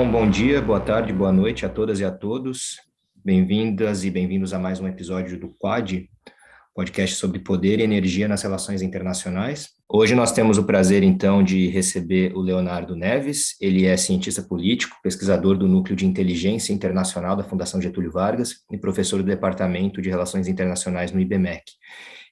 Então, bom dia, boa tarde, boa noite a todas e a todos. Bem-vindas e bem-vindos a mais um episódio do Quad, podcast sobre poder e energia nas relações internacionais. Hoje nós temos o prazer, então, de receber o Leonardo Neves. Ele é cientista político, pesquisador do Núcleo de Inteligência Internacional da Fundação Getúlio Vargas e professor do Departamento de Relações Internacionais no IBMEC.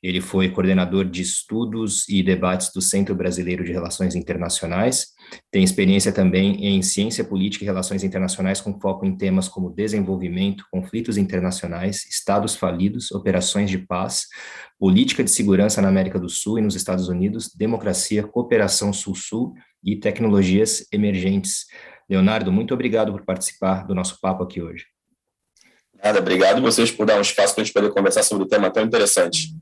Ele foi coordenador de estudos e debates do Centro Brasileiro de Relações Internacionais. Tem experiência também em ciência política e relações internacionais, com foco em temas como desenvolvimento, conflitos internacionais, estados falidos, operações de paz, política de segurança na América do Sul e nos Estados Unidos, democracia, cooperação Sul-Sul e tecnologias emergentes. Leonardo, muito obrigado por participar do nosso papo aqui hoje. Nada, obrigado vocês por dar um espaço para a gente poder conversar sobre um tema tão interessante.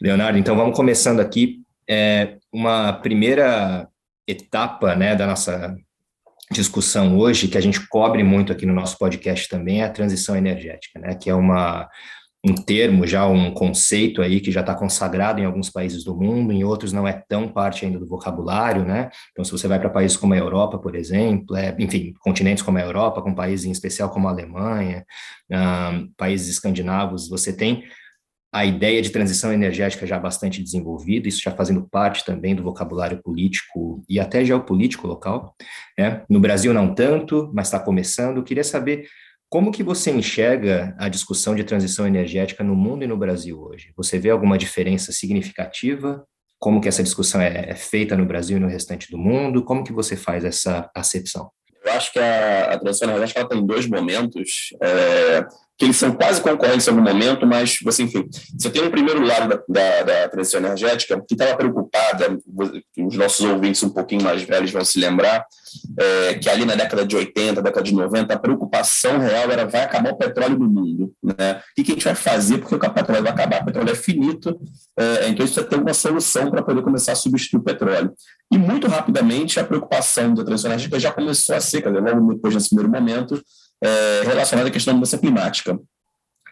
Leonardo, então vamos começando aqui. É, uma primeira etapa né, da nossa discussão hoje, que a gente cobre muito aqui no nosso podcast também, é a transição energética, né, que é uma, um termo, já um conceito aí que já está consagrado em alguns países do mundo, em outros não é tão parte ainda do vocabulário, né? Então, se você vai para países como a Europa, por exemplo, é, enfim, continentes como a Europa, com países em especial como a Alemanha, países escandinavos, você tem a ideia de transição energética já bastante desenvolvida, isso já fazendo parte também do vocabulário político e até geopolítico local. Né? No Brasil não tanto, mas está começando. Eu queria saber como que você enxerga a discussão de transição energética no mundo e no Brasil hoje? Você vê alguma diferença significativa? Como que essa discussão é, é feita no Brasil e no restante do mundo? Como que você faz essa acepção? Eu acho que a, a transição energética tem dois momentos. É que eles são quase concorrentes em algum momento, mas, você, enfim, você tem um primeiro lado da, da, da transição energética que estava preocupada, os nossos ouvintes um pouquinho mais velhos vão se lembrar, é, que ali na década de 80, década de 90, a preocupação real era vai acabar o petróleo no mundo. Né? O que a gente vai fazer porque o petróleo vai acabar? O petróleo é finito, é, então isso precisa ter uma solução para poder começar a substituir o petróleo. E muito rapidamente a preocupação da transição energética já começou a ser, dizer, logo depois desse primeiro momento, é, relacionada à questão da mudança climática.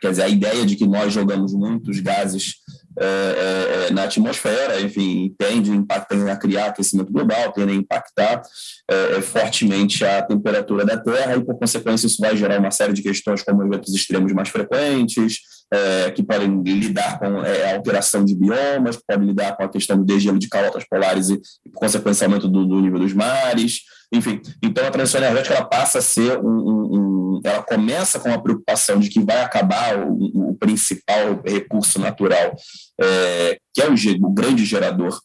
Quer dizer, a ideia de que nós jogamos muitos gases é, é, é na atmosfera, enfim, tende a, criar aquecimento global, tende a impactar é, é, fortemente a temperatura da Terra e, por consequência, isso vai gerar uma série de questões como eventos extremos mais frequentes, é, que podem lidar com a alteração de biomas, podem lidar com a questão do degelo de calotas polares e, por consequência, aumento do, do nível dos mares, enfim, então a transição energética ela passa a ser um, um, um, ela começa com a preocupação de que vai acabar o, o principal recurso natural, é, que é o, o grande gerador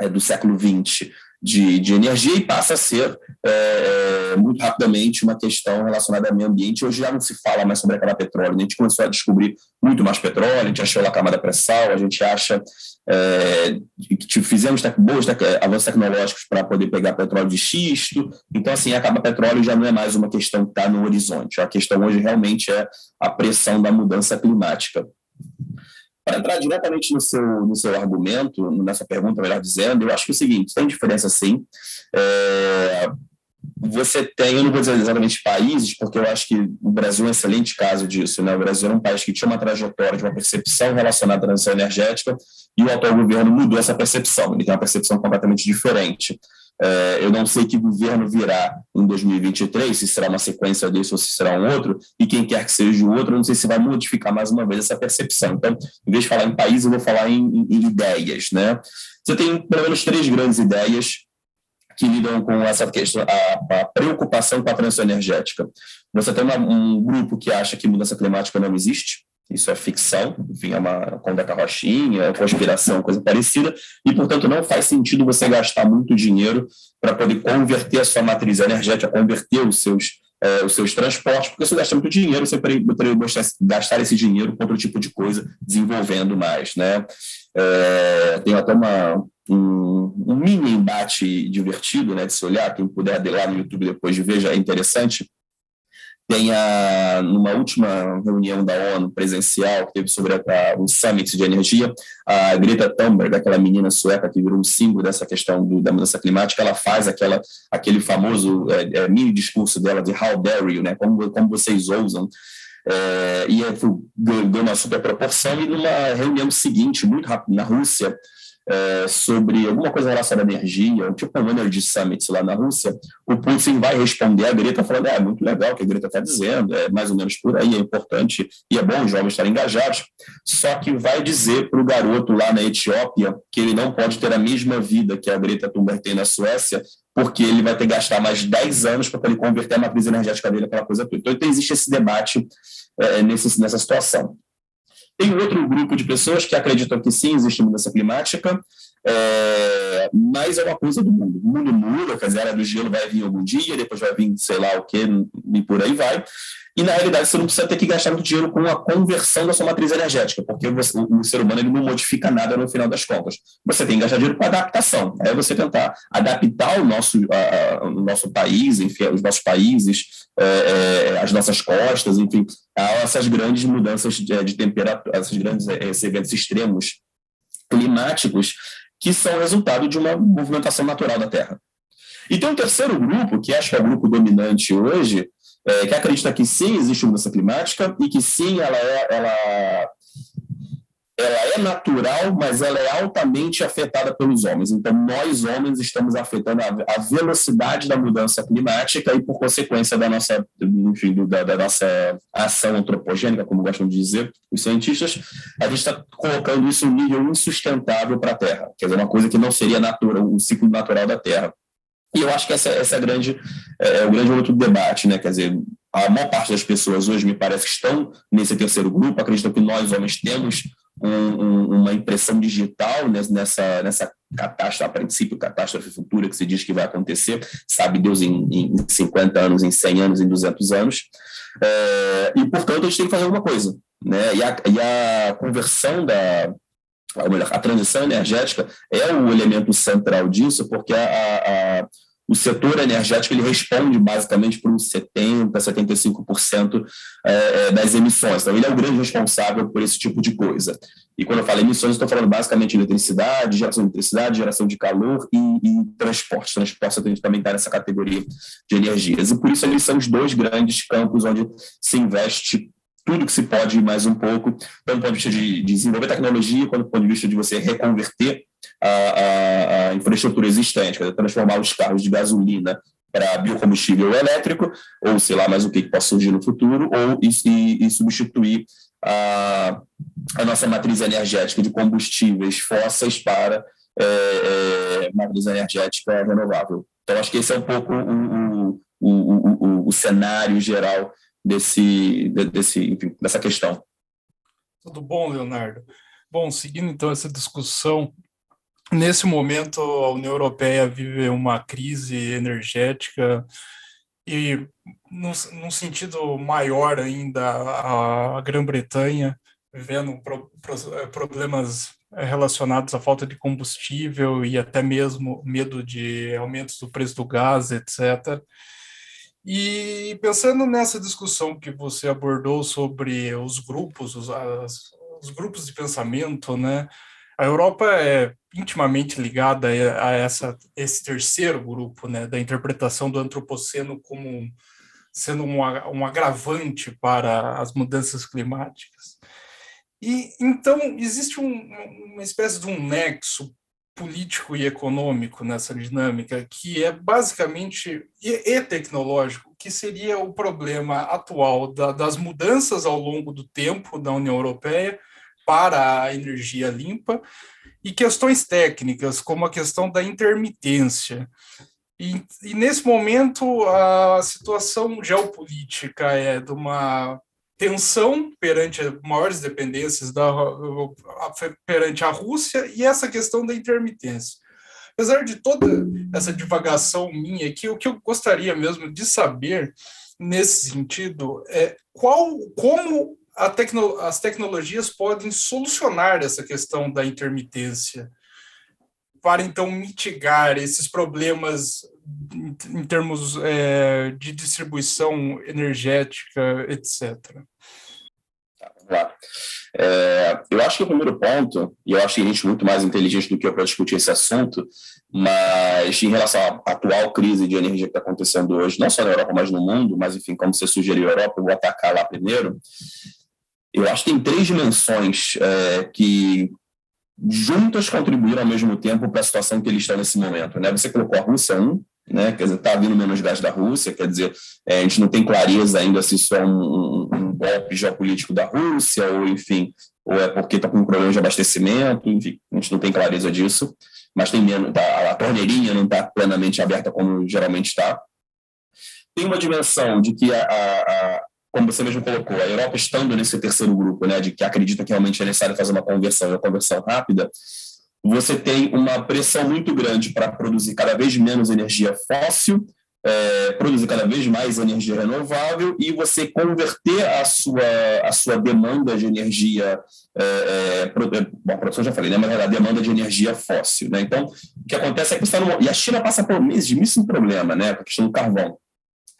é, do século XX de, de energia e passa a ser é, é, muito rapidamente uma questão relacionada ao meio ambiente. Hoje já não se fala mais sobre aquela petróleo, né? a gente começou a descobrir muito mais petróleo, a gente achou a camada pré-sal, a gente acha é, que fizemos tec tec avanços tecnológicos para poder pegar petróleo de xisto. Então, assim, acaba petróleo já não é mais uma questão que está no horizonte. A questão hoje realmente é a pressão da mudança climática. Para entrar diretamente no seu, no seu argumento, nessa pergunta, melhor dizendo, eu acho que é o seguinte: tem diferença sim. É, você tem, eu não vou dizer exatamente países, porque eu acho que o Brasil é um excelente caso disso. Né? O Brasil é um país que tinha uma trajetória de uma percepção relacionada à transição energética e o atual governo mudou essa percepção, ele tem uma percepção completamente diferente. É, eu não sei que governo virá em 2023, se será uma sequência desse ou se será um outro, e quem quer que seja o outro, eu não sei se vai modificar mais uma vez essa percepção. Então, em vez de falar em país, eu vou falar em, em, em ideias. Né? Você tem pelo menos três grandes ideias que lidam com essa questão, a, a preocupação com a transição energética. Você tem uma, um grupo que acha que mudança climática não existe, isso é ficção, enfim, é uma conta carrochinha, conspiração, coisa parecida, e, portanto, não faz sentido você gastar muito dinheiro para poder converter a sua matriz energética, converter os seus, é, os seus transportes, porque você gasta muito dinheiro, você poderia gastar esse dinheiro com outro tipo de coisa, desenvolvendo mais, né? É, tem até uma, um, um, mini embate divertido, né, de se olhar, quem puder ir lá no YouTube depois de ver, já é interessante, tem a, numa última reunião da ONU presencial que teve sobre a, um summit de energia, a Greta Thunberg, aquela menina sueca que virou um símbolo dessa questão do, da mudança climática, ela faz aquela, aquele famoso é, é, mini discurso dela de how dare you, né, como, como vocês ousam, é, e ganhou uma super proporção, e numa reunião seguinte, muito rápido, na Rússia, é, sobre alguma coisa relacionada à energia, tipo um Energy Summit lá na Rússia, o Putin vai responder a Greta falando: é muito legal o que a Greta está dizendo, é mais ou menos por aí, é importante e é bom os jovens estarem engajados. Só que vai dizer para o garoto lá na Etiópia que ele não pode ter a mesma vida que a Greta Thunberg tem na Suécia, porque ele vai ter que gastar mais 10 anos para ele converter a matriz energética dele, aquela coisa toda. Então, existe esse debate é, nesse, nessa situação. Tem outro grupo de pessoas que acreditam que sim, existe mudança climática, é, mas é uma coisa do mundo. O mundo muda, quer dizer, a era do gelo vai vir algum dia, depois vai vir sei lá o que, e por aí vai. E, na realidade, você não precisa ter que gastar muito dinheiro com a conversão da sua matriz energética, porque você, o, o, ser humano ele não modifica nada no final das contas. Você tem que gastar dinheiro com adaptação. É você tentar adaptar o nosso, a, o nosso país, enfim, os nossos países, é, é, as nossas costas, enfim, a essas grandes mudanças de, de temperatura, esses grandes é, esses eventos extremos climáticos que são resultado de uma movimentação natural da Terra. E tem um terceiro grupo, que acho que é o grupo dominante hoje, é, que acredita que sim, existe mudança climática e que sim, ela é, ela, ela é natural, mas ela é altamente afetada pelos homens. Então, nós, homens, estamos afetando a, a velocidade da mudança climática e, por consequência da nossa, enfim, da, da nossa ação antropogênica, como gostam de dizer os cientistas, a gente está colocando isso em um nível insustentável para a Terra, quer dizer, uma coisa que não seria natural, um ciclo natural da Terra. E eu acho que essa, essa é, grande, é, é o grande outro debate, né? Quer dizer, a maior parte das pessoas hoje, me parece, que estão nesse terceiro grupo, acreditam que nós, homens, temos um, um, uma impressão digital nessa, nessa catástrofe, a princípio, catástrofe futura que se diz que vai acontecer, sabe Deus em, em 50 anos, em 100 anos, em 200 anos. É, e, portanto, a gente tem que fazer alguma coisa. Né? E, a, e a conversão da, ou melhor, a transição energética é o elemento central disso, porque a, a, a, o setor energético ele responde basicamente por uns 70%, 75% é, das emissões. Então, ele é o grande responsável por esse tipo de coisa. E quando eu falo emissões, estou falando basicamente de eletricidade, geração de eletricidade, geração de calor e, e transporte. Transporte também está nessa categoria de energias. E por isso, eles são os dois grandes campos onde se investe tudo que se pode mais um pouco, tanto do ponto de vista de, de desenvolver tecnologia, quanto do ponto de vista de você reconverter a, a, a infraestrutura existente, transformar os carros de gasolina para biocombustível elétrico, ou sei lá mais o que, que possa surgir no futuro, ou e, e substituir a, a nossa matriz energética de combustíveis fósseis para é, é, matriz energética renovável. Então, acho que esse é um pouco o, o, o, o, cenário geral desse, desse, enfim, dessa questão. Tudo bom, Leonardo? Bom, seguindo então essa discussão, nesse momento a União Europeia vive uma crise energética e, num, sentido maior ainda, a, Grã-Bretanha vivendo pro, pro, problemas relacionados à falta de combustível e até mesmo medo de aumentos do preço do gás, etc. E pensando nessa discussão que você abordou sobre os grupos, os, as, os grupos de pensamento, né? A Europa é intimamente ligada a essa, esse terceiro grupo, né, da interpretação do antropoceno como sendo um, um agravante para as mudanças climáticas. E então existe um, uma espécie de um nexo político e econômico nessa dinâmica, que é basicamente e, tecnológico, que seria o problema atual da, das mudanças ao longo do tempo da União Europeia para a energia limpa e questões técnicas, como a questão da intermitência. E, e nesse momento, a situação geopolítica é de uma tensão perante maiores dependências da, perante a Rússia e essa questão da intermitência. Apesar de toda essa divagação minha aqui, o que eu gostaria mesmo de saber nesse sentido é qual, como tecno, as tecnologias podem solucionar essa questão da intermitência para então mitigar esses problemas em termos é, de distribuição energética, etc. É, eu acho que o primeiro ponto, e eu acho que a gente é muito mais inteligente do que eu para discutir esse assunto, mas em relação à atual crise de energia que está acontecendo hoje, não só na Europa, mas no mundo, mas enfim, como você sugeriu a Europa, eu vou atacar lá primeiro. Eu acho que tem três dimensões é, que juntas contribuíram ao mesmo tempo para a situação que eles estão nesse momento. Né? Você colocou a Rússia um, né? quer dizer, está menos gás da Rússia, quer dizer, é, a gente não tem clareza ainda se isso é um, um, um golpe geopolítico da Rússia, ou enfim, ou é porque está com um problema de abastecimento, enfim, a gente não tem clareza disso, mas tem menos, tá, a torneirinha não está plenamente aberta como geralmente está. Tem uma dimensão de que a, a, a como você mesmo colocou, a Europa estando nesse terceiro grupo, né, de que acredita que realmente é necessário fazer uma conversão, uma conversão rápida, você tem uma pressão muito grande para produzir cada vez menos energia fóssil, é, produzir cada vez mais energia renovável e você converter a sua, a sua demanda de energia, é, é, bom, a produção já falei, né, mas a demanda de energia fóssil. Né? Então, o que acontece é que você está e a China passa por meses de mesmo problema, né, com a questão do carvão.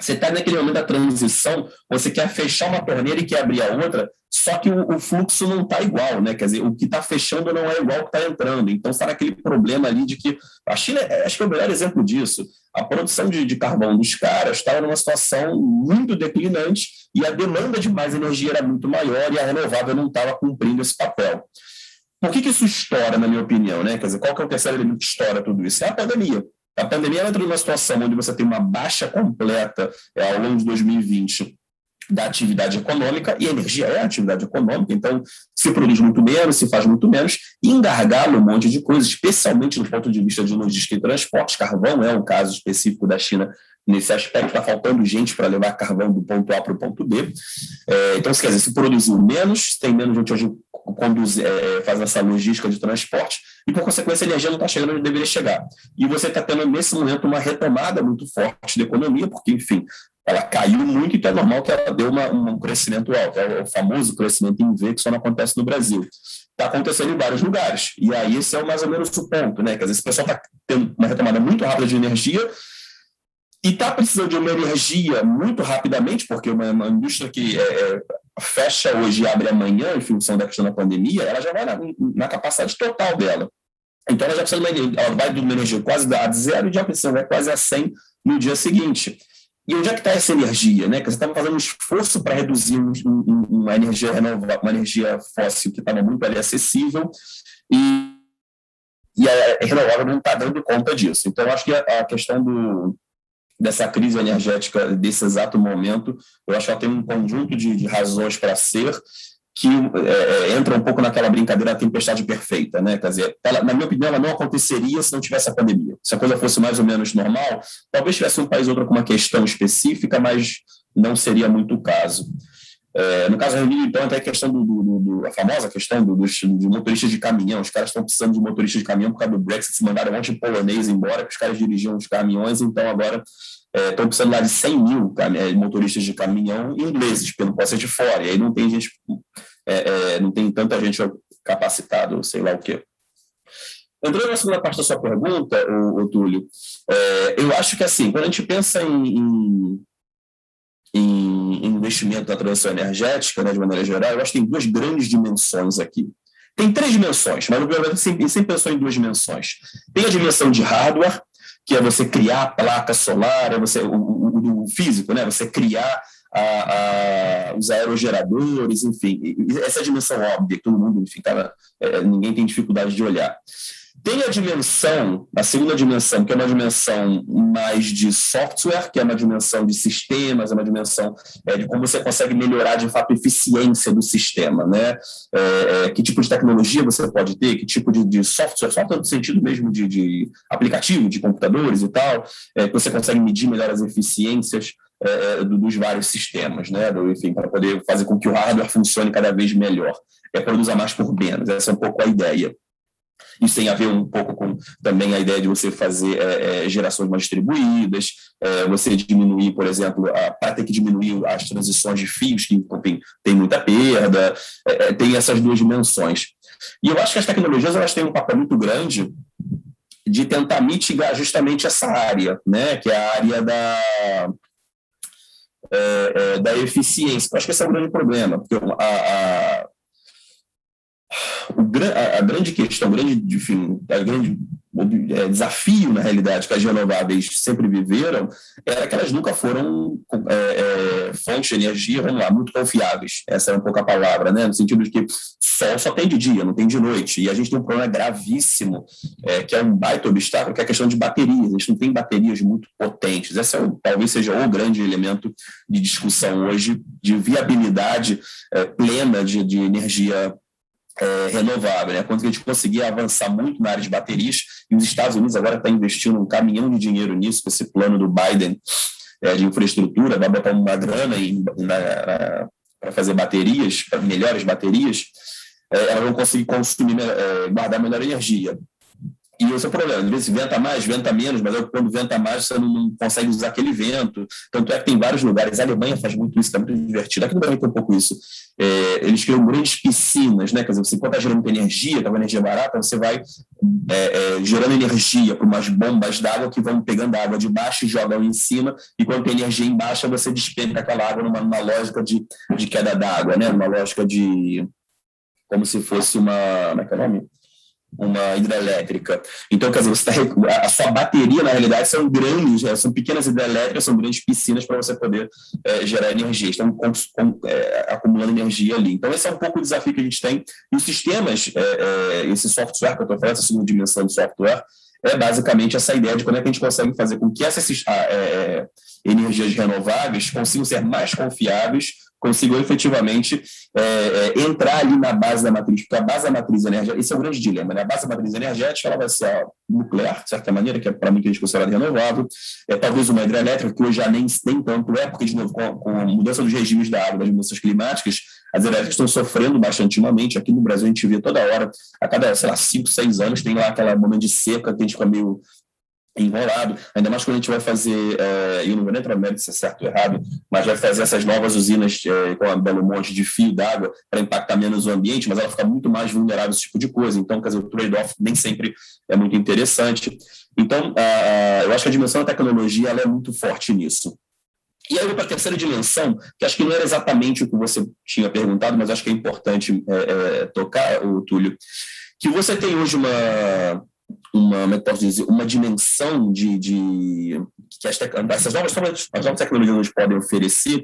Você está naquele momento da transição, você quer fechar uma torneira e quer abrir a outra, só que o, o fluxo não está igual, né? Quer dizer, o que está fechando não é igual ao que está entrando. Então, está naquele problema ali de que a China, é, acho que é o melhor exemplo disso. A produção de, de carvão dos caras estava numa situação muito declinante e a demanda de mais energia era muito maior e a renovável não estava cumprindo esse papel. Por que, que isso estoura, na minha opinião? Né? Quer dizer, qual que é o terceiro elemento que estoura tudo isso? É a pandemia. A pandemia entra numa situação onde você tem uma baixa completa é, ao longo de 2020 da atividade econômica, e a energia é atividade econômica, então se produz muito menos, se faz muito menos, e engargala um monte de coisas, especialmente do ponto de vista de logística e transporte. Carvão é um caso específico da China nesse aspecto, está faltando gente para levar carvão do ponto A para o ponto B. É, então, quer dizer, se produziu menos, tem menos gente hoje conduz, é, faz essa logística de transporte, e por consequência a energia não está chegando onde deveria chegar. E você está tendo nesse momento uma retomada muito forte da economia, porque, enfim, ela caiu muito, então é normal que ela deu uma, um crescimento alto, é o famoso crescimento em V que só não acontece no Brasil. Está acontecendo em vários lugares. E aí esse é mais ou menos o ponto, né? Quer dizer, esse pessoal está tendo uma retomada muito rápida de energia, e está precisando de uma energia muito rapidamente, porque uma, uma indústria que é, é, fecha hoje e abre amanhã, em função da questão da pandemia, ela já vai na, na capacidade total dela. Então, ela já precisa de uma, ela vai de uma energia quase a zero e já precisa vai quase a 100 no dia seguinte. E onde é que está essa energia? Né? Que você estava fazendo um esforço para reduzir um, um, uma energia renovável, uma energia fóssil que estava muito ali acessível, e, e a renovável não está dando conta disso. Então, acho que a, a questão do, dessa crise energética desse exato momento, eu acho que ela tem um conjunto de, de razões para ser que é, é, entra um pouco naquela brincadeira da tempestade perfeita, né? Quer dizer, ela, na minha opinião, ela não aconteceria se não tivesse a pandemia. Se a coisa fosse mais ou menos normal, talvez tivesse um país ou outro com uma questão específica, mas não seria muito o caso. É, no caso do então, até a questão do, do, do, a famosa questão do, dos motoristas de caminhão. Os caras estão precisando de motoristas de caminhão por causa do Brexit, se mandaram um monte de polonês embora, que os caras dirigiam os caminhões, então agora é, estão precisando lá de 100 mil é, motoristas de caminhão ingleses, pelo posse de fora. E aí não tem gente, é, é, não tem tanta gente capacitada, sei lá o quê. Entrando na segunda parte da sua pergunta, o, Túlio, é, eu acho que assim, quando a gente pensa em, em em investimento na transição energética, né, de maneira geral, eu acho que tem duas grandes dimensões aqui. Tem três dimensões, mas no primeiro sempre, sempre pensou em duas dimensões. Tem a dimensão de hardware, que é você criar a placa solar, é você, o, o, o físico, né, você criar a, a, os aerogeradores, enfim, essa é a dimensão óbvia, que todo mundo, enfim, é, ninguém tem dificuldade de olhar. Tem a dimensão, a segunda dimensão, que é uma dimensão mais de software, que é uma dimensão de sistemas, é uma dimensão é, de como você consegue melhorar de fato a eficiência do sistema, né? É, é que tipo de tecnologia você pode ter, que tipo de, de software, software no sentido mesmo de, de aplicativo, de computadores e tal, é, que você consegue medir melhor as eficiências é, dos vários sistemas, né? Enfim, para poder fazer com que o hardware funcione cada vez melhor. É produzir mais por menos, essa é um pouco a ideia. Isso tem a ver um pouco com também a ideia de você fazer é, é, gerações mais distribuídas, é, você diminuir, por exemplo, para ter que diminuir as transições de fios, que enfim, tem muita perda, é, é, tem essas duas dimensões. E eu acho que as tecnologias elas têm um papel muito grande de tentar mitigar justamente essa área, né, que é a área da, é, da eficiência. Eu acho que esse é o grande problema, porque a, a a, grande questão, o grande, enfim, a grande é, desafio, na realidade, que as renováveis sempre viveram, era que elas nunca foram é, é, fontes de energia, vamos lá, muito confiáveis. Essa é um pouco a palavra, né? no sentido de que sol só tem de dia, não tem de noite. E a gente tem um problema gravíssimo, é, que é um baita obstáculo, que é a questão de baterias. A gente não tem baterias muito potentes. Esse é talvez seja o grande elemento de discussão hoje de viabilidade é, plena de, de energia é, renovável, né? Quando a gente conseguir avançar muito na área de baterias, e os Estados Unidos agora está investindo um caminhão de dinheiro nisso, com esse plano do Biden é, de infraestrutura, vai botar uma grana para fazer baterias, para melhores baterias, é, elas vão conseguir consumir, é, guardar melhor energia. E esse é o problema. Às vezes venta mais, venta menos, mas quando venta mais, você não consegue usar aquele vento. Tanto é que tem vários lugares. A Alemanha faz muito isso, é muito divertido. Aqui no Brasil tem um pouco isso. É, eles criam grandes piscinas, né? Quer dizer, você, enquanto está gerando energia, está uma energia barata, você vai é, é, gerando energia por umas bombas d'água que vão pegando água de baixo e jogam em cima. E quando tem energia embaixo, você despenca aquela água numa, numa lógica de, de queda d'água, né? Numa lógica de. Como se fosse uma. Como é que é o nome? Uma hidrelétrica. Então, quer dizer, você tá, a sua bateria, na realidade, são grandes, né, são pequenas hidrelétricas, são grandes piscinas para você poder é, gerar energia, estão com, com, é, acumulando energia ali. Então, esse é um pouco o desafio que a gente tem. E os sistemas, é, é esse software que eu estou falando, essa segunda dimensão de software, é basicamente essa ideia de como é que a gente consegue fazer com que essas é, energias renováveis consigam ser mais confiáveis consigam efetivamente é, é, entrar ali na base da matriz, porque a base da matriz energética, esse é o grande dilema, né? a base da matriz energética ela vai ser a nuclear, de certa maneira, que é para mim que a gente considera renovável, é talvez uma hidrelétrica, que hoje já nem, nem tanto é, porque, de novo, com, com a mudança dos regimes da água, das mudanças climáticas, as elétricas estão sofrendo bastante ultimamente, aqui no Brasil a gente vê toda hora, a cada, sei lá, cinco, seis anos, tem lá aquela momento de seca que a gente fica meio enrolado, ainda mais quando a gente vai fazer, é, eu não vou nem no mérito se é certo ou errado, mas vai fazer essas novas usinas é, com a Belo Monte de fio d'água para impactar menos o ambiente, mas ela fica muito mais vulnerável a esse tipo de coisa. Então, quer dizer, o trade-off nem sempre é muito interessante. Então, eu acho que a dimensão da tecnologia ela é muito forte nisso. E aí para a terceira dimensão, que acho que não era exatamente o que você tinha perguntado, mas acho que é importante é, tocar, o Túlio, que você tem hoje uma, uma, como é posso dizer, uma dimensão de, de que as essas novas, as novas tecnologias nos podem oferecer,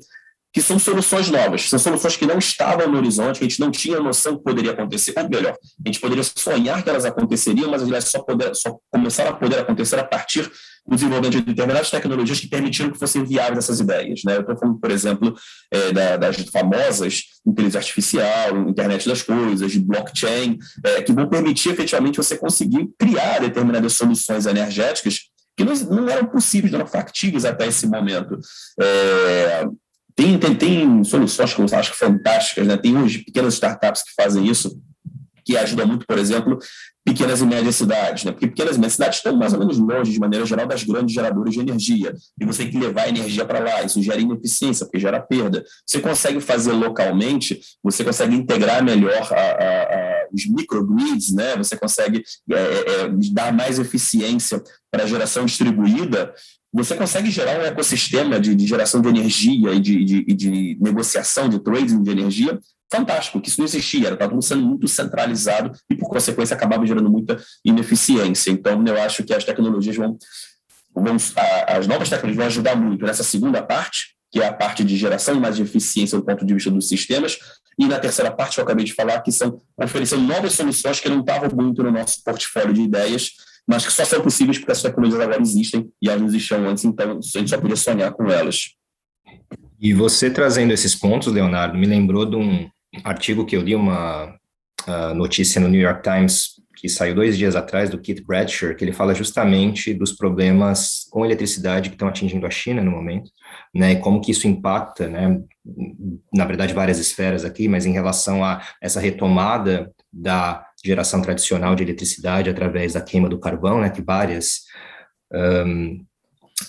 que são soluções novas, são soluções que não estavam no horizonte, que a gente não tinha noção que poderia acontecer, ou melhor, a gente poderia sonhar que elas aconteceriam, mas elas só, poder, só começaram a poder acontecer a partir do desenvolvimento de determinadas tecnologias que permitiram que fossem viáveis essas ideias. Né? Eu estou falando, por exemplo, é, da, das famosas inteligência artificial, internet das coisas, blockchain, é, que vão permitir efetivamente você conseguir criar determinadas soluções energéticas que não, não eram possíveis, não eram factíveis até esse momento. É, tem, tem, tem soluções que eu acho fantásticas, né? tem hoje pequenas startups que fazem isso, que ajudam muito, por exemplo, pequenas e médias cidades, né? porque pequenas e médias cidades estão mais ou menos longe, de maneira geral, das grandes geradores de energia, e você tem que levar a energia para lá, isso gera ineficiência, porque gera perda. Você consegue fazer localmente, você consegue integrar melhor a, a, a, os microgrids, né? você consegue é, é, é dar mais eficiência para a geração distribuída, você consegue gerar um ecossistema de, de geração de energia e de, de, de, negociação, de trading de energia? Fantástico, que isso não existia, estava tudo sendo muito centralizado e, por consequência, acabava gerando muita ineficiência. Então, eu acho que as tecnologias vão, vão as novas tecnologias vão ajudar muito nessa segunda parte, que é a parte de geração mais de eficiência do ponto de vista dos sistemas, e na terceira parte que eu acabei de falar, que são oferecendo novas soluções que não estavam muito no nosso portfólio de ideias, mas que só são possíveis porque as tecnologias agora existem e elas não existiam antes, então a gente só podia sonhar com elas. E você trazendo esses pontos, Leonardo, me lembrou de um artigo que eu li, uma uh, notícia no New York Times, que saiu dois dias atrás, do Keith Bradshaw, que ele fala justamente dos problemas com eletricidade que estão atingindo a China no momento, né, e como que isso impacta, né, na verdade, várias esferas aqui, mas em relação a essa retomada da geração tradicional de eletricidade através da queima do carvão, né, que várias um,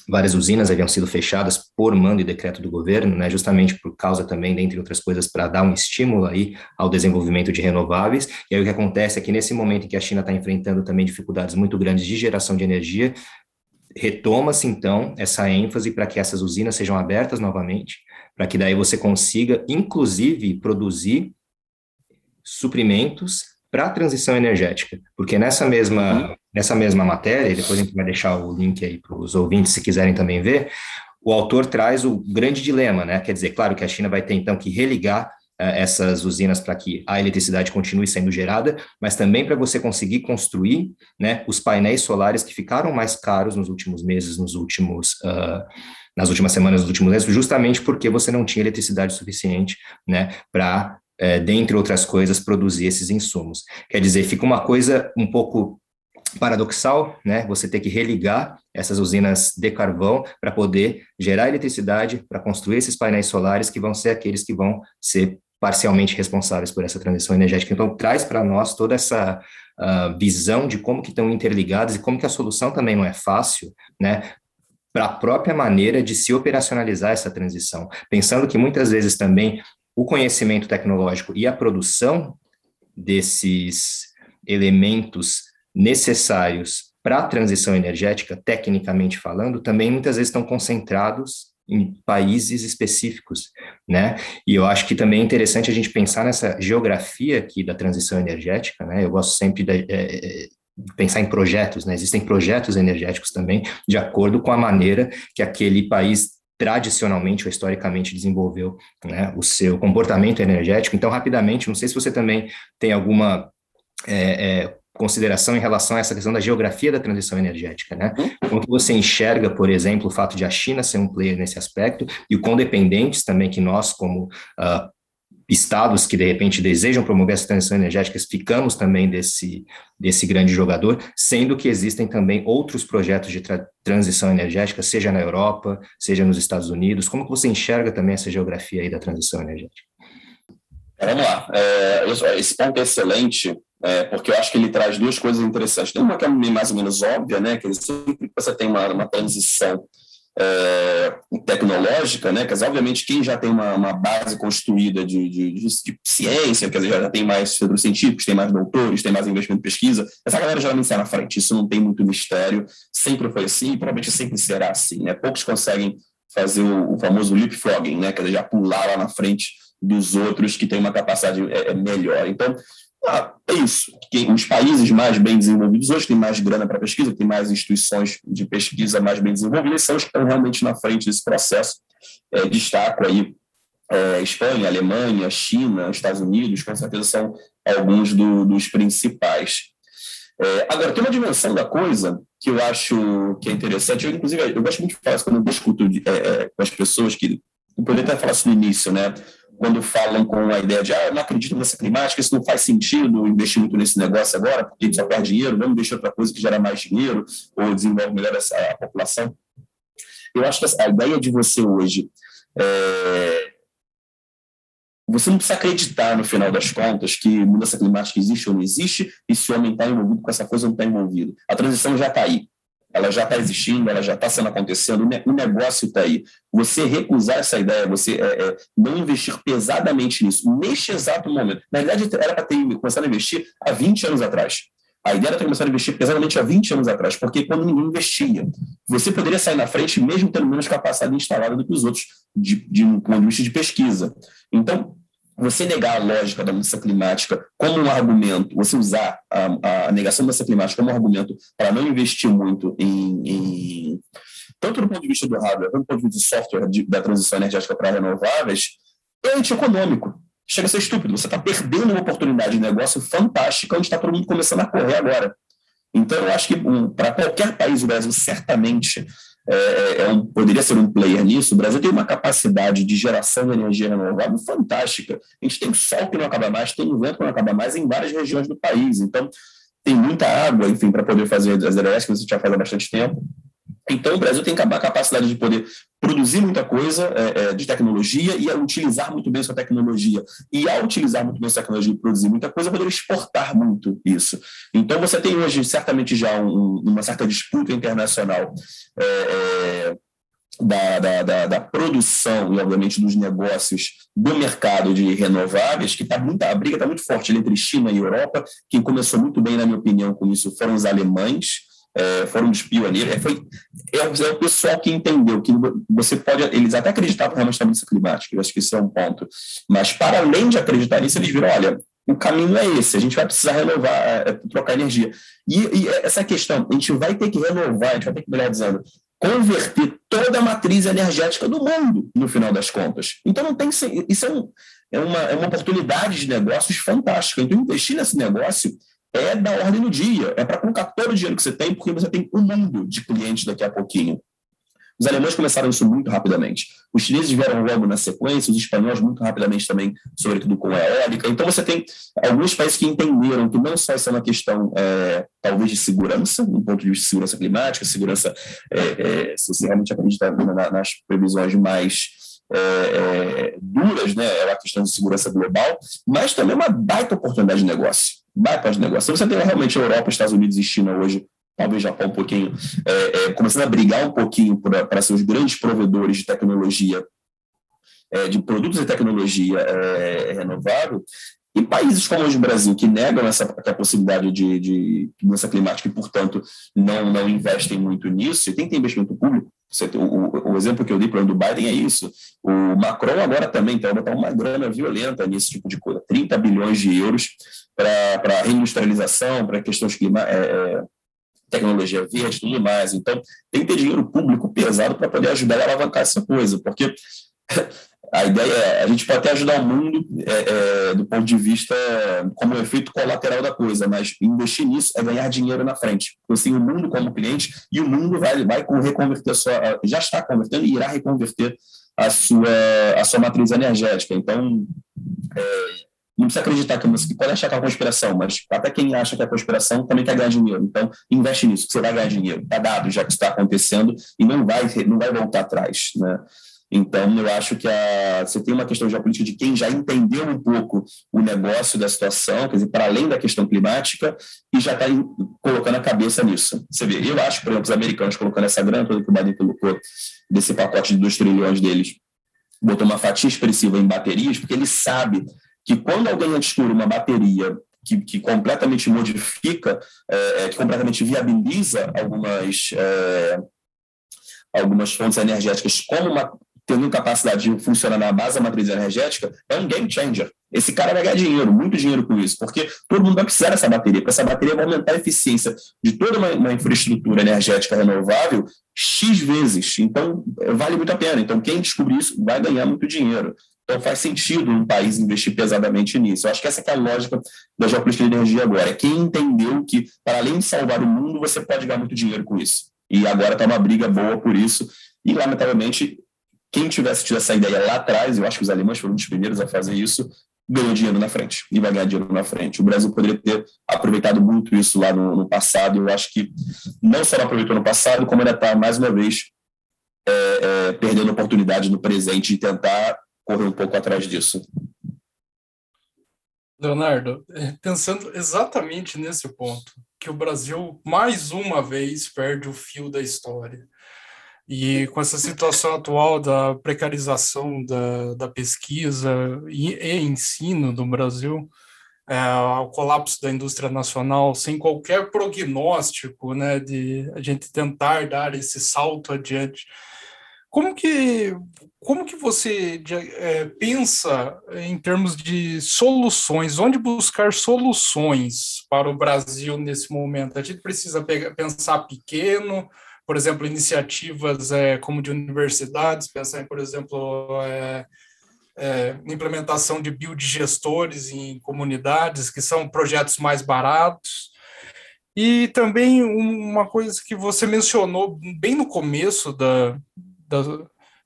várias usinas haviam sido fechadas por mando e decreto do governo, né, justamente por causa também, dentre outras coisas, para dar um estímulo aí ao desenvolvimento de renováveis. E aí o que acontece é que nesse momento em que a China está enfrentando também dificuldades muito grandes de geração de energia, retoma-se então essa ênfase para que essas usinas sejam abertas novamente, para que daí você consiga, inclusive, produzir suprimentos para a transição energética, porque nessa mesma, uhum. nessa mesma matéria, e depois a gente vai deixar o link aí para os ouvintes se quiserem também ver, o autor traz o grande dilema, né? Quer dizer, claro que a China vai ter então que religar essas usinas para que a eletricidade continue sendo gerada, mas também para você conseguir construir né, os painéis solares que ficaram mais caros nos últimos meses, nos últimos, uh, nas últimas semanas, nos últimos meses, justamente porque você não tinha eletricidade suficiente né, para, é, dentre outras coisas, produzir esses insumos. Quer dizer, fica uma coisa um pouco paradoxal, né? Você ter que religar essas usinas de carvão para poder gerar eletricidade, para construir esses painéis solares que vão ser aqueles que vão ser parcialmente responsáveis por essa transição energética. Então, traz para nós toda essa uh, visão de como que estão interligados e como que a solução também não é fácil, né? Para a própria maneira de se operacionalizar essa transição. Pensando que muitas vezes também o conhecimento tecnológico e a produção desses elementos necessários para a transição energética, tecnicamente falando, também muitas vezes estão concentrados em países específicos, né? E eu acho que também é interessante a gente pensar nessa geografia aqui da transição energética, né? Eu gosto sempre de, é, é pensar em projetos, né? Existem projetos energéticos também de acordo com a maneira que aquele país tradicionalmente ou historicamente desenvolveu né, o seu comportamento energético. Então, rapidamente, não sei se você também tem alguma é, é, consideração em relação a essa questão da geografia da transição energética, né? Uhum. Como que você enxerga, por exemplo, o fato de a China ser um player nesse aspecto e o quão dependentes também que nós, como uh, estados que de repente desejam promover essa transição energética, ficamos também desse, desse grande jogador, sendo que existem também outros projetos de tra transição energética, seja na Europa, seja nos Estados Unidos. Como que você enxerga também essa geografia aí da transição energética? Vamos lá. É, esse ponto é excelente é, porque eu acho que ele traz duas coisas interessantes. Tem uma que é mais ou menos óbvia, né, que sempre que você tem uma, uma transição é, tecnológica, né, quer dizer, obviamente quem já tem uma, uma base construída de, de, de, de, ciência, quer dizer, já tem mais centros científicos, tem mais doutores, tem mais investimento em pesquisa, essa galera geralmente sai na frente, isso não tem muito mistério, sempre foi assim e provavelmente sempre será assim, né, poucos conseguem fazer o, o famoso leapfrogging, né, quer dizer, já pular lá na frente dos outros que têm uma capacidade é, é melhor. Então, ah, é isso. Que os países mais bem desenvolvidos hoje têm mais grana para pesquisa, têm mais instituições de pesquisa mais bem desenvolvidas, são os que estão realmente na frente desse processo. É, destaco aí é, Espanha, Alemanha, China, Estados Unidos, com certeza são alguns do, dos principais. É, agora, tem uma dimensão da coisa que eu acho que é interessante. Eu, inclusive, eu gosto muito de falar isso quando eu discuto é, é, com as pessoas que. Eu poderia até falar isso no início, né? Quando falam com a ideia de ah, eu não acredito nessa climática, isso não faz sentido investir muito nesse negócio agora, porque só perde dinheiro, vamos investir outra coisa que gera mais dinheiro ou desenvolve melhor essa, a população. Eu acho que a ideia de você hoje é, você não precisa acreditar, no final das contas, que mudança climática existe ou não existe, e se o homem está envolvido com essa coisa ou não está envolvido. A transição já está aí ela já está existindo, ela já está sendo acontecendo, o negócio está aí. Você recusar essa ideia, você é, é, não investir pesadamente nisso, neste exato momento. Na verdade, era para ter começado a investir há 20 anos atrás. A ideia era ter começado a investir pesadamente há 20 anos atrás, porque quando ninguém investia, você poderia sair na frente mesmo tendo menos capacidade instalada do que os outros, de, de um ponto de vista de pesquisa. Então, você negar a lógica da mudança climática como um argumento, você usar a, a negação da mudança climática como um argumento para não investir muito em, em, tanto do ponto de vista do hardware, quanto do ponto de vista do software de, da transição energética para renováveis, é antieconômico. Chega a ser estúpido. Você está perdendo uma oportunidade de negócio fantástica onde está todo mundo começando a correr agora. Então, eu acho que um, para qualquer país, o Brasil certamente é, é, é um, poderia ser um player nisso. O Brasil tem uma capacidade de geração de energia renovável fantástica. A gente tem sol que não acaba mais, tem vento que não acaba mais em várias regiões do país. Então, tem muita água, enfim, para poder fazer as hidrelétricas, que você já faz há bastante tempo. Então, o Brasil tem a capacidade de poder produzir muita coisa é, é, de tecnologia e utilizar muito bem sua tecnologia. E, ao utilizar muito bem sua tecnologia e produzir muita coisa, poder exportar muito isso. Então, você tem hoje, certamente, já um, uma certa disputa internacional é, é da, da, da, da, produção e, obviamente, dos negócios do mercado de renováveis, que está muita, a briga está muito forte entre China e Europa. Quem começou muito bem, na minha opinião, com isso foram os alemães é, foram dos pioneiros, é, foi, é, é, o pessoal que entendeu que você pode, eles até acreditavam realmente na mudança climática, eu acho que isso é um ponto, mas para além de acreditar nisso, eles viram, olha, o caminho é esse, a gente vai precisar renovar, é, trocar energia. E, e, essa questão, a gente vai ter que renovar, a gente vai ter que, melhor dizendo, converter toda a matriz energética do mundo, no final das contas. Então, não tem isso é um, é uma, é uma oportunidade de negócios fantástica. Então, investir nesse negócio é da ordem do dia, é para colocar todo o dinheiro que você tem, porque você tem um mundo de clientes daqui a pouquinho. Os alemães começaram isso muito rapidamente. Os chineses vieram logo na sequência, os espanhóis muito rapidamente também, sobretudo com a eólica. Então, você tem alguns países que entenderam que não só isso é uma questão, é, talvez, de segurança, do ponto de vista de segurança climática, segurança, é, é, se você realmente acredita nas previsões mais é, é, duras, né, é a questão de segurança global, mas também uma baita oportunidade de negócio. Baita de negócio. Então, você tem realmente a Europa, Estados Unidos e China hoje talvez Japão um pouquinho, é, é, começando a brigar um pouquinho para ser os grandes provedores de tecnologia, é, de produtos e tecnologia é, renovável, e países como o Brasil, que negam essa a possibilidade de, de mudança climática e, portanto, não, não investem muito nisso, e tem que ter investimento público. Você, o, o, exemplo que eu dei para o do Biden é isso. O Macron agora também está botando uma grana violenta nesse tipo de coisa, 30 bilhões de euros para reindustrialização, para questões climáticas. É, é tecnologia verde tudo mais. Então, tem que ter dinheiro público pesado para poder ajudar a alavancar essa coisa, porque a ideia é, a gente pode até ajudar o mundo é, é, do ponto de vista como efeito colateral da coisa, mas investir nisso é ganhar dinheiro na frente. Você tem o mundo como cliente e o mundo vai, vai reconverter sua, já está convertendo e irá reconverter a sua, a sua matriz energética. Então, é, não precisa acreditar que você pode achar que é uma conspiração, mas até quem acha que é conspiração também quer ganhar dinheiro. Então, investe nisso, que você vai ganhar dinheiro. Está dado já que está acontecendo e não vai, não vai voltar atrás. Né? Então, eu acho que a, você tem uma questão geopolítica de quem já entendeu um pouco o negócio da situação, quer dizer, para além da questão climática, e já está colocando a cabeça nisso. Você vê, eu acho, por exemplo, os americanos colocando essa grana toda que o Biden colocou, desse pacote de 2 trilhões deles, botou uma fatia expressiva em baterias, porque ele sabe que quando alguém descobre uma bateria que, que completamente modifica, é, é, que completamente viabiliza algumas, é, algumas fontes energéticas como uma, tendo capacidade de funcionar na base da matriz energética, é um game changer. Esse cara vai ganhar dinheiro, muito dinheiro com isso, porque todo mundo vai precisar dessa bateria, porque essa bateria vai aumentar a eficiência de toda uma, uma infraestrutura energética renovável X vezes. Então, vale muito a pena. Então, quem descobrir isso vai ganhar muito dinheiro. Então faz sentido um país investir pesadamente nisso. Eu acho que essa é a lógica da geopolítica de energia agora. É quem entendeu que, para além de salvar o mundo, você pode ganhar muito dinheiro com isso. E agora está uma briga boa por isso. E, lamentavelmente, quem tivesse tido essa ideia lá atrás, eu acho que os alemães foram dos primeiros a fazer isso, ganhou dinheiro na frente e vai ganhar dinheiro na frente. O Brasil poderia ter aproveitado muito isso lá no, no passado. Eu acho que não só não aproveitou no passado, como ainda está, mais uma vez, é, é, perdendo oportunidade no presente de tentar correr um pouco atrás disso. Leonardo, é, pensando exatamente nesse ponto, que o Brasil mais uma vez perde o fio da história. E com essa situação atual da precarização da, da pesquisa e, e ensino no Brasil, é, o colapso da indústria nacional, sem qualquer prognóstico né, de a gente tentar dar esse salto adiante, como que, como que você é, pensa em termos de soluções? Onde buscar soluções para o Brasil nesse momento? A gente precisa pegar, pensar pequeno, por exemplo, iniciativas é, como de universidades, pensar em, por exemplo, é, é, implementação de biodigestores em comunidades, que são projetos mais baratos. E também uma coisa que você mencionou bem no começo da, da,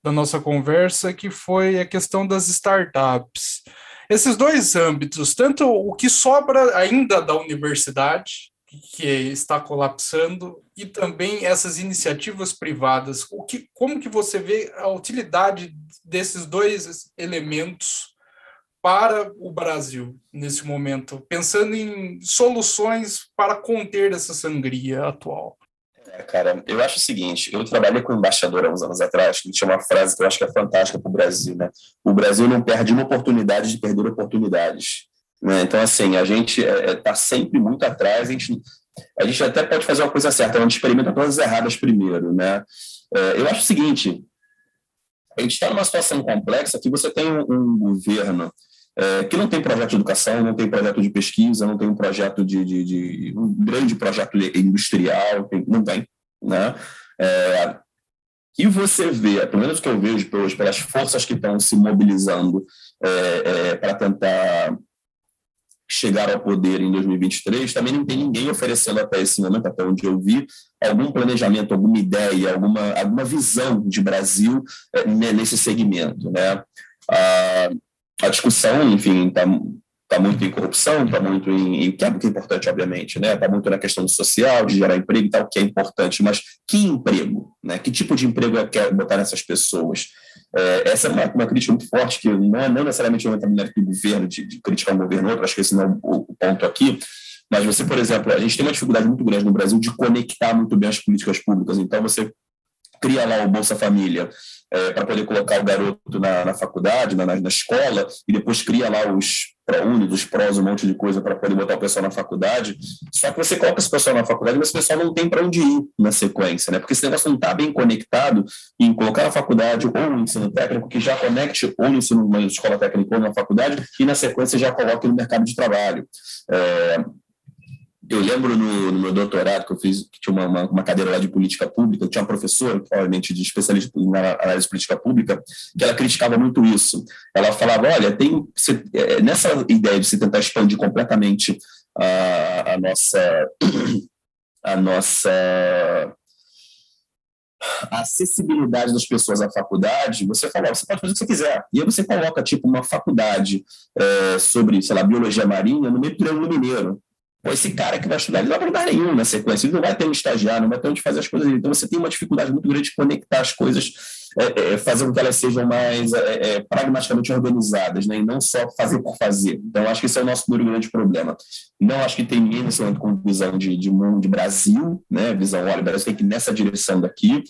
da nossa conversa, que foi a questão das startups. Esses dois âmbitos, tanto o que sobra ainda da universidade, que está colapsando, e também essas iniciativas privadas. O que, como que você vê a utilidade desses dois elementos para o Brasil nesse momento, pensando em soluções para conter essa sangria atual? É, cara, eu acho o seguinte, eu trabalhei com um embaixador há uns anos atrás, que tinha uma frase que eu acho que é fantástica para o Brasil, né? O Brasil não perde uma oportunidade de perder oportunidades. Né? Então, assim, a gente está é, é tá sempre muito atrás, a gente, a gente até pode fazer uma coisa certa, a gente experimenta coisas erradas primeiro, né? É, eu acho o seguinte, a gente está numa situação complexa que você tem um, um governo é, que não tem projeto de educação, não tem projeto de pesquisa, não tem um projeto de, de, de um grande projeto industrial, tem, não tem, né? É, e você vê, pelo menos o que eu vejo hoje, pelas forças que estão se mobilizando é, é, para tentar chegar ao poder em 2023, também não tem ninguém oferecendo até esse momento, até onde eu vi, algum planejamento, alguma ideia, alguma, alguma visão de Brasil é, nesse segmento. Né? A, a discussão, enfim, está está muito em corrupção, está muito em, em, que é muito importante, obviamente, né? Está muito na questão social, de gerar emprego e tal, que é importante, mas que emprego, né? Que tipo de emprego é quer botar nessas pessoas? É, essa é uma, uma, crítica muito forte, que não é não necessariamente uma mentalidade do governo, de, de criticar um governo outro, acho que esse não é o, o ponto aqui, mas você, por exemplo, a gente tem uma dificuldade muito grande no Brasil de conectar muito bem as políticas públicas, então você cria lá o Bolsa Família é, para poder colocar o garoto na, na faculdade, na, na, escola, e depois cria lá os ProUni, os prós, um monte de coisa para poder botar o pessoal na faculdade. Só que você coloca esse pessoal na faculdade, mas esse pessoal não tem para onde ir na sequência, né? Porque esse negócio não está bem conectado em colocar na faculdade ou no ensino técnico, que já conecte ou no ensino numa escola técnica ou na faculdade, e na sequência já coloque no mercado de trabalho. É, eu lembro no, no, meu doutorado que eu fiz, que tinha uma, uma, cadeira lá de política pública, tinha uma professora, obviamente, de especialista em análise de política pública, que ela criticava muito isso. Ela falava, olha, tem você, é, nessa ideia de se tentar expandir completamente a, a nossa a nossa a acessibilidade das pessoas à faculdade, você fala, você pode fazer o que você quiser. E aí você coloca, tipo, uma faculdade é, sobre, sei lá, biologia marinha no meio do Triângulo Mineiro. Pô, esse cara que vai estudar, ele não vai lugar nenhum na sequência, ele não vai ter um estagiário, não vai ter onde fazer as coisas. Então, você tem uma dificuldade muito grande de conectar as coisas, é, é, fazer com que elas sejam mais é, é, pragmaticamente organizadas, né? e não só fazer por fazer. Então, acho que esse é o nosso grande problema. Não acho que tem ninguém nesse momento com visão de, de mundo, de Brasil, né? visão, olha, o Brasil tem que ir nessa direção daqui,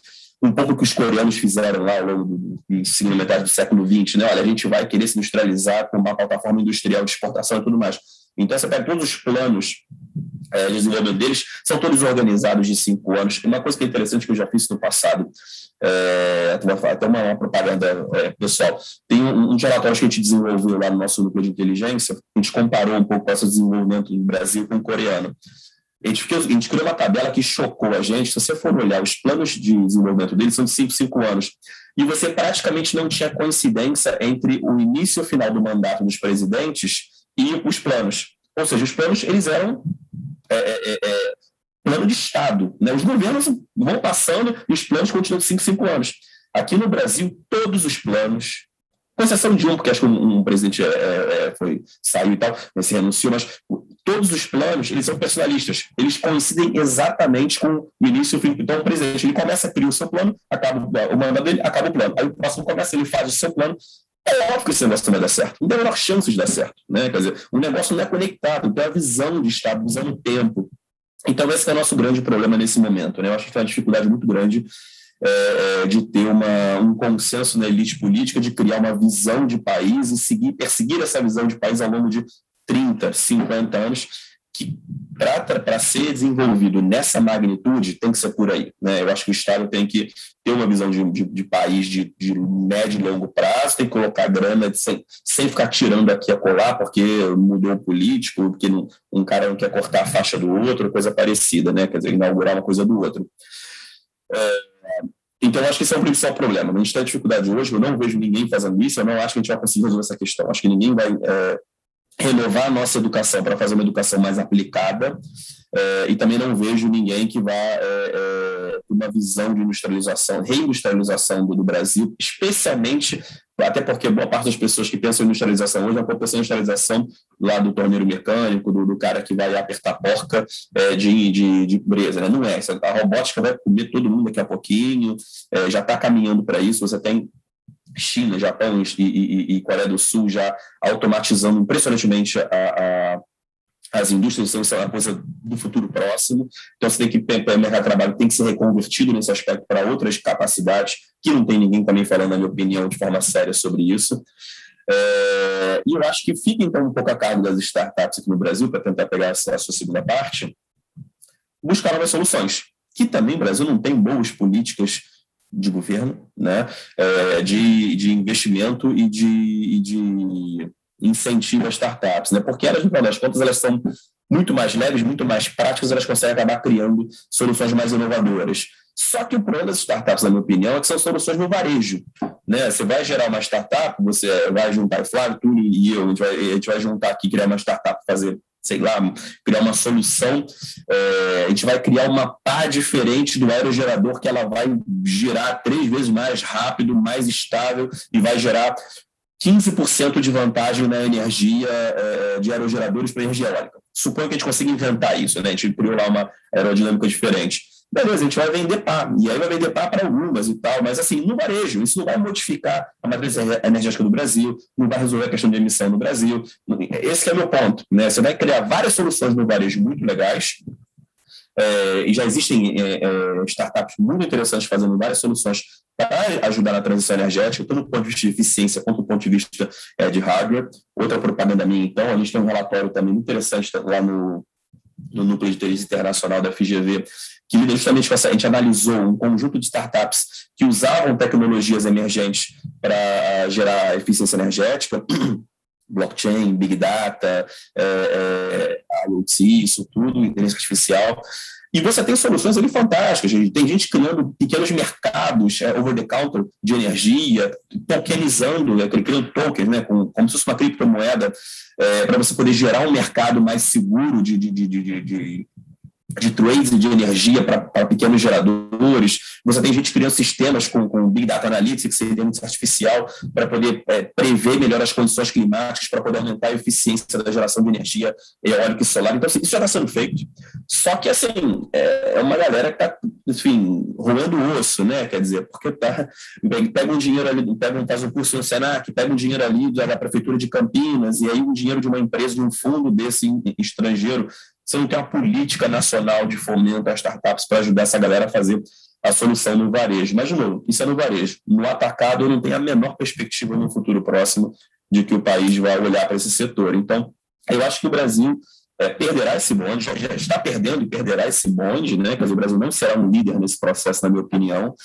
um pouco que os coreanos fizeram lá ao longo do metade do século XX, né? Olha, a gente vai querer se industrializar com uma plataforma industrial de exportação e tudo mais. Então, você pega todos os planos é, de desenvolvimento deles, são todos organizados de cinco anos. Uma coisa que é interessante que eu já fiz no passado, é, até uma, uma propaganda é, pessoal, tem um, um relatório que a gente desenvolveu lá no nosso núcleo de inteligência, a gente comparou um pouco esse desenvolvimento no Brasil com o coreano. A gente, a gente, criou uma tabela que chocou a gente. Se você for olhar, os planos de desenvolvimento deles são de 5, 5 anos. E você praticamente não tinha coincidência entre o início e o final do mandato dos presidentes e os planos. Ou seja, os planos eles eram é, é, é, é plano de Estado. Né? Os governos vão passando e os planos continuam de 5, 5 anos. Aqui no Brasil, todos os planos, com exceção de um, porque acho que um, um presidente é, é, foi, saiu e tal, se renunciou, mas todos os planos, eles são personalistas. Eles coincidem exatamente com o início e o fim. Então, o presidente, ele começa a criar o seu plano, acaba o mandato dele, acaba o plano. Aí o próximo começa, ele faz o seu plano, é óbvio que esse negócio não vai dar certo. Não tem a menor chance de dar certo. Né? Quer dizer, o negócio não é conectado, tem a visão de Estado, visão do tempo. Então, esse é o nosso grande problema nesse momento. Né? Eu acho que tem uma dificuldade muito grande é, é, de ter uma, um consenso na elite política, de criar uma visão de país e seguir, perseguir essa visão de país ao longo de 30, 50 anos, que para ser desenvolvido nessa magnitude tem que ser por aí. Né? Eu acho que o Estado tem que ter uma visão de, de, de país de, de, médio e longo prazo, tem que colocar grana sem, sem ficar tirando aqui a colar, porque mudou o político, porque não, um cara não quer cortar a faixa do outro, coisa parecida, né? quer dizer, inaugurar uma coisa do outro. É, então, acho que esse é o principal problema. A gente tem dificuldade hoje, eu não vejo ninguém fazendo isso, eu não acho que a gente vai conseguir resolver essa questão. Acho que ninguém vai é, renovar a nossa educação para fazer uma educação mais aplicada, é, e também não vejo ninguém que vá é, é, uma visão de industrialização, reindustrialização do, do, Brasil, especialmente, até porque boa parte das pessoas que pensam em industrialização hoje é uma pensando em industrialização lá do torneiro mecânico, do, do cara que vai apertar a porca é, de, de, de empresa, né? não é, a robótica vai comer todo mundo daqui a pouquinho, é, já está caminhando para isso, você tem China, Japão e, e, e, Coreia do Sul já automatizando impressionantemente a, a, as indústrias, então isso é uma coisa do futuro próximo. Então, você tem que, o mercado de trabalho tem que ser reconvertido nesse aspecto para outras capacidades, que não tem ninguém também falando, na minha opinião, de forma séria sobre isso. É, e eu acho que fica, então, um pouco a cargo das startups aqui no Brasil, para tentar pegar essa, a sua segunda parte, buscar novas soluções. Que também o Brasil não tem boas políticas de governo, né, é, de, de investimento e de, e de incentivo a startups, né, porque elas, no final das contas, elas são muito mais leves, muito mais práticas, elas conseguem acabar criando soluções mais inovadoras. Só que o problema das startups, na minha opinião, é que são soluções no varejo. Né? Você vai gerar uma startup, você vai juntar, Flávio, tu e eu, a gente vai, a gente vai juntar aqui, criar uma startup, fazer sei lá, criar uma solução, é, a gente vai criar uma pá diferente do aerogerador que ela vai girar três vezes mais rápido, mais estável e vai gerar 15% de vantagem na energia é, de aerogeradores para energia eólica. Suponho que a gente consiga inventar isso, né? a gente criou lá uma aerodinâmica diferente. Beleza, a gente vai vender pá, e aí vai vender pá para algumas e tal, mas assim, no varejo, isso não vai modificar a matriz energética do Brasil, não vai resolver a questão de emissão no Brasil. Esse é o meu ponto. Né? Você vai criar várias soluções no varejo muito legais, é, e já existem é, é, startups muito interessantes fazendo várias soluções para ajudar na transição energética, tanto do ponto de vista de eficiência quanto do ponto de vista é, de hardware. Outra propaganda minha, então, a gente tem um relatório também interessante lá no, no Núcleo de Internacional da FGV, que lida justamente com essa, a gente analisou um conjunto de startups que usavam tecnologias emergentes para gerar eficiência energética, blockchain, big data, é, é, IoT, isso tudo, inteligência artificial, e você tem soluções ali fantásticas. Tem gente criando pequenos mercados é, over the counter de energia, tokenizando, né, criando tokens, né, como, como se fosse uma criptomoeda, é, para você poder gerar um mercado mais seguro de, de, de, de, de de trades de energia para pequenos geradores. Você tem gente criando sistemas com, com Big Data Analytics, inteligência artificial, para poder é, prever melhor as condições climáticas, para poder aumentar a eficiência da geração de energia eólica e solar. Então, assim, isso já está sendo feito. Só que, assim, é, é uma galera que está, enfim, roendo o osso, né? Quer dizer, porque tá, pega um dinheiro ali, pega faz um curso no Senac, pega um dinheiro ali da Prefeitura de Campinas, e aí um dinheiro de uma empresa, de um fundo desse estrangeiro, você não tem uma política nacional de fomento a startups para ajudar essa galera a fazer a solução no varejo. Mas, de novo, isso é no varejo. No atacado, eu não tenho a menor perspectiva no futuro próximo de que o país vai olhar para esse setor. Então, eu acho que o Brasil é, perderá esse bonde, já, já, está perdendo e perderá esse bonde, né? Quer dizer, o Brasil não será um líder nesse processo, na minha opinião,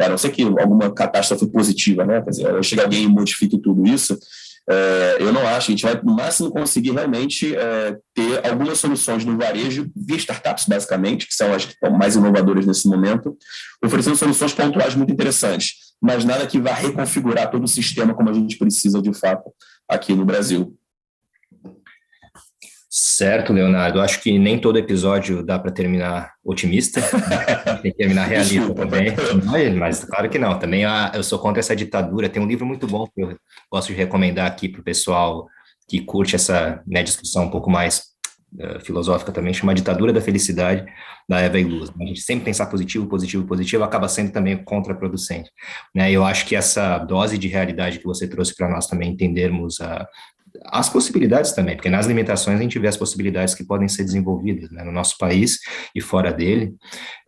a não ser que alguma catástrofe positiva, né? Quer dizer, chega alguém e modifique tudo isso, é, eu não acho, a gente vai no máximo conseguir realmente é, ter algumas soluções no varejo, via startups, basicamente, que são as que estão mais inovadoras nesse momento, oferecendo soluções pontuais muito interessantes, mas nada que vá reconfigurar todo o sistema como a gente precisa de fato aqui no Brasil. Certo, Leonardo. Acho que nem todo episódio dá para terminar otimista. Tem que terminar realista também. Mas claro que não. Também ah, eu sou contra essa ditadura. Tem um livro muito bom que eu gosto de recomendar aqui para o pessoal que curte essa né, discussão um pouco mais uh, filosófica também, chama Ditadura da Felicidade, da Eva Iluz. A gente sempre pensar positivo, positivo, positivo, acaba sendo também contraproducente. Né? Eu acho que essa dose de realidade que você trouxe para nós também entendermos a, as possibilidades também, porque nas limitações a gente vê as possibilidades que podem ser desenvolvidas né, no nosso país e fora dele,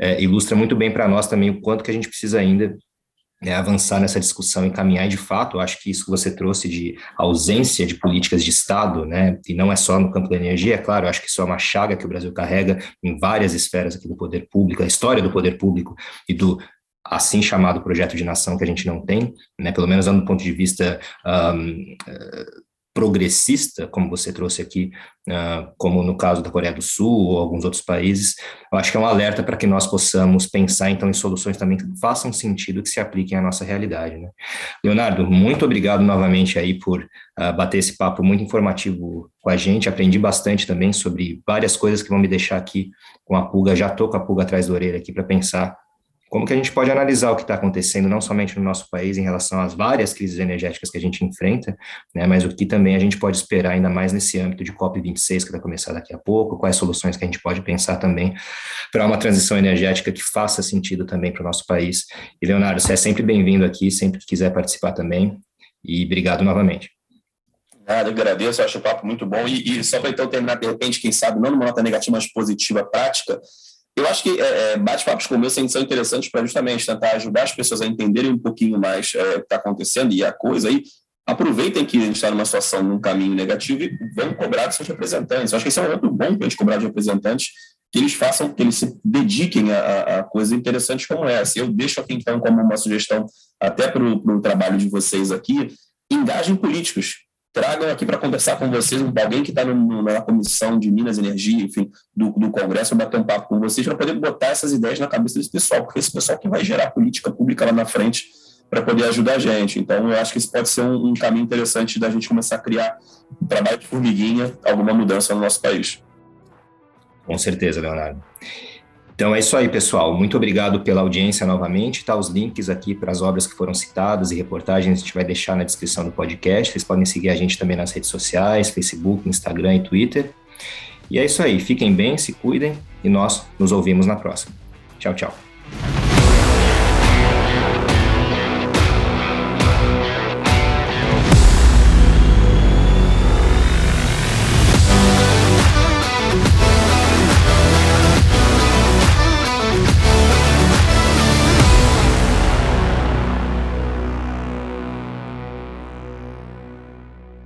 é, ilustra muito bem para nós também o quanto que a gente precisa ainda é, avançar nessa discussão e caminhar, de fato, acho que isso que você trouxe de ausência de políticas de Estado, né, e não é só no campo da energia, é claro, acho que isso é uma chaga que o Brasil carrega em várias esferas aqui do poder público, a história do poder público e do assim chamado projeto de nação que a gente não tem, né, pelo menos do ponto de vista um, progressista, como você trouxe aqui, uh, como no caso da Coreia do Sul ou alguns outros países, eu acho que é um alerta para que nós possamos pensar então em soluções também que façam sentido, que se apliquem à nossa realidade. Né? Leonardo, muito obrigado novamente aí por uh, bater esse papo muito informativo com a gente, aprendi bastante também sobre várias coisas que vão me deixar aqui com a pulga, já estou com a pulga atrás da orelha aqui para pensar como que a gente pode analisar o que está acontecendo, não somente no nosso país, em relação às várias crises energéticas que a gente enfrenta, né, mas o que também a gente pode esperar, ainda mais nesse âmbito de COP26, que vai começar daqui a pouco, quais soluções que a gente pode pensar também para uma transição energética que faça sentido também para o nosso país. E, Leonardo, você é sempre bem-vindo aqui, sempre que quiser participar também, e obrigado novamente. Nada, agradeço, acho o papo muito bom. E, e só para então terminar, de repente, quem sabe, não numa nota negativa, mas positiva, prática, eu acho que é, é bate-papos como esse são interessantes para justamente tentar ajudar as pessoas a entenderem um pouquinho mais é, o que está acontecendo e a coisa aí. Aproveitem que a gente está numa situação, num caminho negativo e vão cobrar dos seus representantes. Eu acho que esse é um momento bom para a gente cobrar de representantes, que eles façam, que eles se dediquem a, a coisas interessantes como essa. Eu deixo aqui, então, como uma sugestão até para o trabalho de vocês aqui, engajem políticos tragam aqui para conversar com vocês, alguém que está na comissão de Minas Energia, enfim, do, do Congresso, bater um papo com vocês para poder botar essas ideias na cabeça desse pessoal, porque esse pessoal que vai gerar política pública lá na frente para poder ajudar a gente. Então, eu acho que esse pode ser um, um caminho interessante da gente começar a criar um trabalho de formiguinha, alguma mudança no nosso país. Com certeza, Leonardo. Então é isso aí, pessoal. Muito obrigado pela audiência novamente. Tá os links aqui para as obras que foram citadas e reportagens a gente vai deixar na descrição do podcast. Vocês podem seguir a gente também nas redes sociais, Facebook, Instagram e Twitter. E é isso aí. Fiquem bem, se cuidem e nós nos ouvimos na próxima. Tchau, tchau.